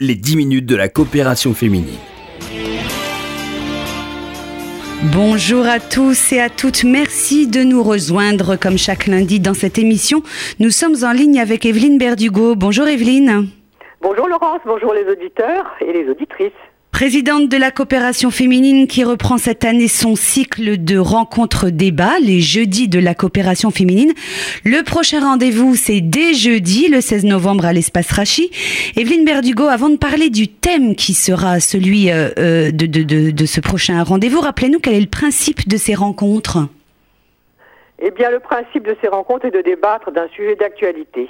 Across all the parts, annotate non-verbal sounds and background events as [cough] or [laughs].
les 10 minutes de la coopération féminine. Bonjour à tous et à toutes. Merci de nous rejoindre comme chaque lundi dans cette émission. Nous sommes en ligne avec Evelyne Berdugo. Bonjour Evelyne. Bonjour Laurence, bonjour les auditeurs et les auditrices. Présidente de la coopération féminine qui reprend cette année son cycle de rencontres débats, les jeudis de la coopération féminine. Le prochain rendez-vous, c'est dès jeudi, le 16 novembre à l'espace Rachi. Evelyne Berdugo, avant de parler du thème qui sera celui euh, euh, de, de, de ce prochain rendez-vous, rappelez-nous quel est le principe de ces rencontres? Eh bien, le principe de ces rencontres est de débattre d'un sujet d'actualité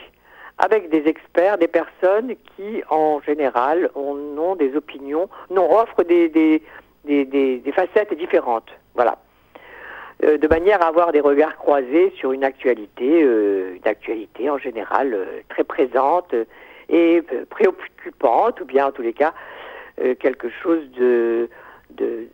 avec des experts, des personnes qui, en général, ont, des opinions, non, offrent des, des, des, facettes différentes. Voilà. Euh, de manière à avoir des regards croisés sur une actualité, euh, une actualité en général euh, très présente et préoccupante, ou bien en tous les cas quelque chose de, de,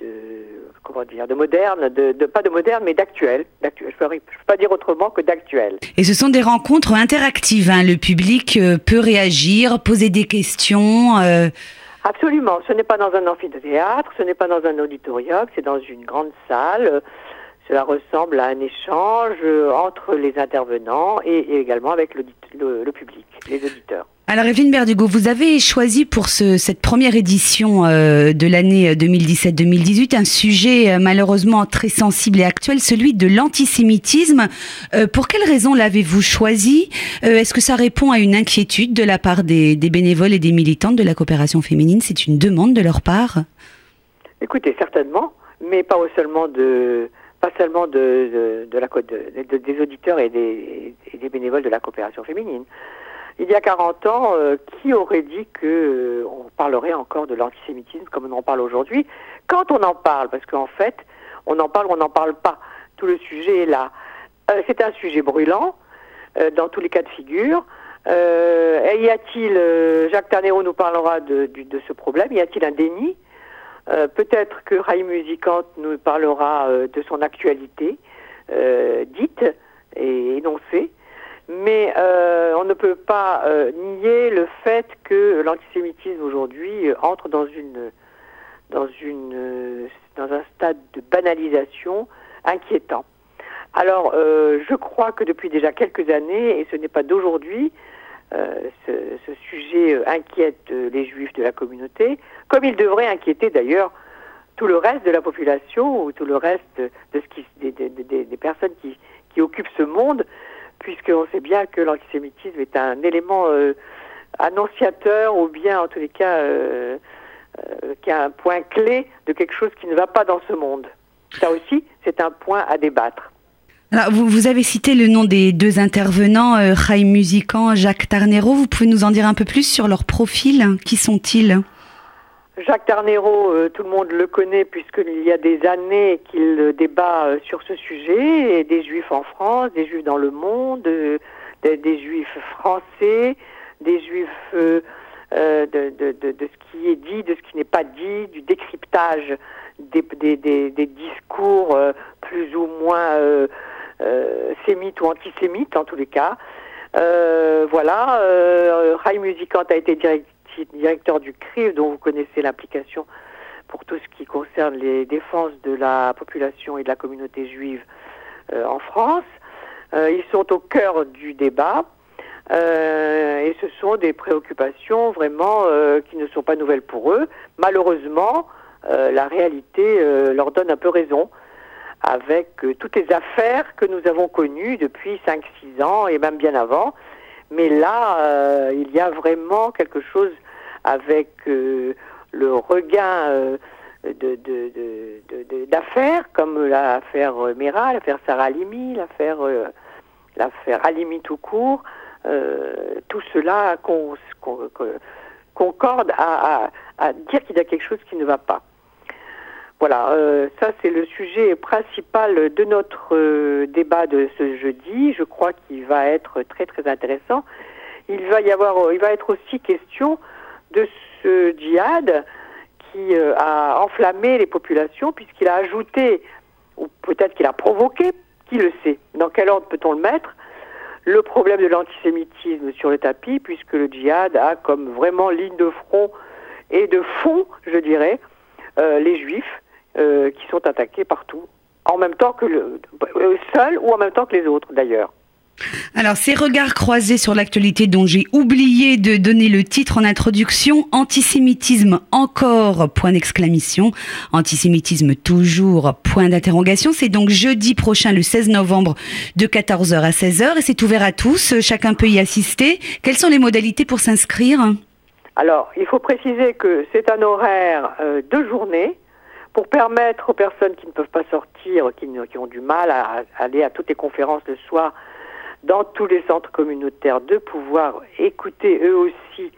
comment dire, de moderne, de, pas de moderne, mais d'actuel. Je ne peux, pas dire autrement que d'actuel. Et ce sont des rencontres interactives. Hein. Le public euh, peut réagir, poser des questions. Euh. Absolument. Ce n'est pas dans un amphithéâtre, ce n'est pas dans un auditorium, c'est dans une grande salle. Cela ressemble à un échange euh, entre les intervenants et, également avec le public, les auditeurs. Alors Evelyne Berdugo, vous avez choisi pour ce, cette première édition euh, de l'année 2017-2018 un sujet euh, malheureusement très sensible et actuel, celui de l'antisémitisme. Euh, pour quelles raisons l'avez-vous choisi? Est-ce que ça répond à une inquiétude de la part des, des bénévoles et des militantes de la coopération féminine? C'est une demande de leur part. Écoutez, certainement, mais pas seulement de pas seulement de, de, la, de, des auditeurs et des, et des bénévoles de la coopération féminine il y a 40 ans, euh, qui aurait dit que euh, on parlerait encore de l'antisémitisme comme on en parle aujourd'hui? Quand on en parle, parce qu'en fait, on en parle ou on n'en parle pas. Tout le sujet est là. Euh, c'est un sujet brûlant dans tous les cas de figure. y a-t-il, Jacques Ternero nous parlera de, de, ce problème, y a-t-il un déni? Peut-être que Rai Musicante nous parlera de son actualité dite et énoncée. Mais euh, peut pas euh, nier le fait que l'antisémitisme aujourd'hui euh, entre dans une dans une dans un stade de banalisation inquiétant. Alors, je crois que depuis déjà quelques années, et ce n'est pas d'aujourd'hui, ce, sujet inquiète les juifs de la communauté, comme il devrait inquiéter d'ailleurs tout le reste de la population ou tout le reste des, personnes qui occupent ce monde, puisqu'on sait bien que l'antisémitisme est un élément euh, annonciateur ou bien en tous les cas euh, euh, qui a un point clé de quelque chose qui ne va pas dans ce monde. Ça aussi, c'est un point à débattre. Vous, avez cité le nom des deux intervenants, euh, Musican, Jacques Tarnero. Vous pouvez nous en dire un peu plus sur leur profil Qui sont-ils? Jacques Tarnero, euh, tout le monde le connaît puisqu'il y a des années qu'il débat euh, sur ce sujet, et des juifs en France, des juifs dans le monde, euh, des, juifs français, des juifs de, ce qui est dit, de ce qui n'est pas dit, du décryptage des, discours plus ou moins sémites ou antisémites en tous les cas. voilà, Rai Musicant a été direct, directeur du CRIF, dont vous connaissez l'implication pour tout ce qui concerne les défenses de la population et de la communauté juive euh, en France. Euh, ils sont au cœur du débat euh, et ce sont des préoccupations vraiment qui ne sont pas nouvelles pour eux. Malheureusement, la réalité leur donne un peu raison avec toutes les affaires que nous avons connues depuis 5-6 ans et même bien avant. Mais là, il y a vraiment quelque chose avec euh, le regain euh, d'affaires comme l'affaire Mera, l'affaire Sarah Alimi, l'affaire euh, l'affaire Alimi tout court, tout cela concorde à, dire qu'il y a quelque chose qui ne va pas. Voilà, ça c'est le sujet principal de notre débat de ce jeudi. Je crois qu'il va être très très intéressant. Il va y avoir, il va être aussi question de ce djihad qui euh, a enflammé les populations puisqu'il a ajouté, ou peut-être qu'il a provoqué, qui le sait, dans quel ordre peut-on le mettre, le problème de l'antisémitisme sur le tapis, puisque le djihad a comme vraiment ligne de front et de fond, je dirais, euh, les juifs euh, qui sont attaqués partout, en même temps que le seuls ou en même temps que les autres d'ailleurs. Alors, ces regards croisés sur l'actualité dont j'ai oublié de donner le titre en introduction, antisémitisme encore, point d'exclamation, antisémitisme toujours, point d'interrogation. C'est donc jeudi prochain, le 16 novembre, de 14h à 16h, et c'est ouvert à tous, chacun peut y assister. Quelles sont les modalités pour s'inscrire? Alors, il faut préciser que c'est un horaire euh, de journée, pour permettre aux personnes qui ne peuvent pas sortir, qui, ont du mal à aller à toutes les conférences le soir, dans tous les centres communautaires de pouvoir écouter eux aussi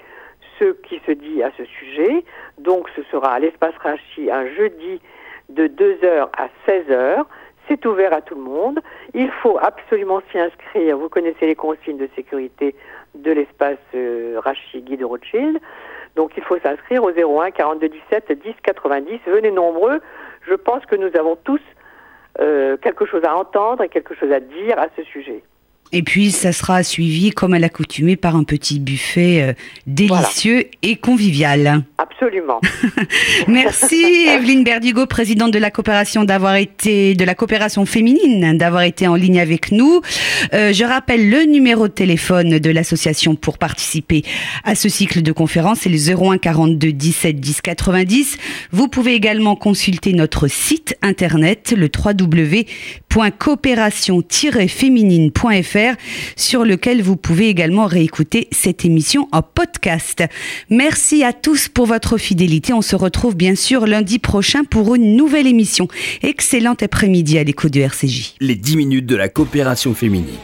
ce qui se dit à ce sujet. Donc ce sera à l'espace Rachi un jeudi de 2h à 16h. C'est ouvert à tout le monde. Il faut absolument s'y inscrire. Vous connaissez les consignes de sécurité de l'espace euh, Rachi Guy de Rothschild. Donc il faut s'inscrire au 01 42 17 10 90. Venez nombreux. Je pense que nous avons tous euh, quelque chose à entendre et quelque chose à dire à ce sujet. Et puis, ça sera suivi, comme à l'accoutumée, par un petit buffet euh, délicieux et convivial. Absolument. [laughs] Merci Evelyne Berdugo, présidente de la coopération, d'avoir été de la coopération féminine, d'avoir été en ligne avec nous. Euh, je rappelle le numéro de téléphone de l'association pour participer à ce cycle de conférences, c'est le 01 42 17 10 90. Vous pouvez également consulter notre site internet, le www.coopération-féminine.fr sur lequel vous pouvez également réécouter cette émission en podcast. Merci à tous pour votre fidélité. On se retrouve bien sûr lundi prochain pour une nouvelle émission. Excellent après-midi à l'écho de RCJ. Les 10 minutes de la coopération féminine.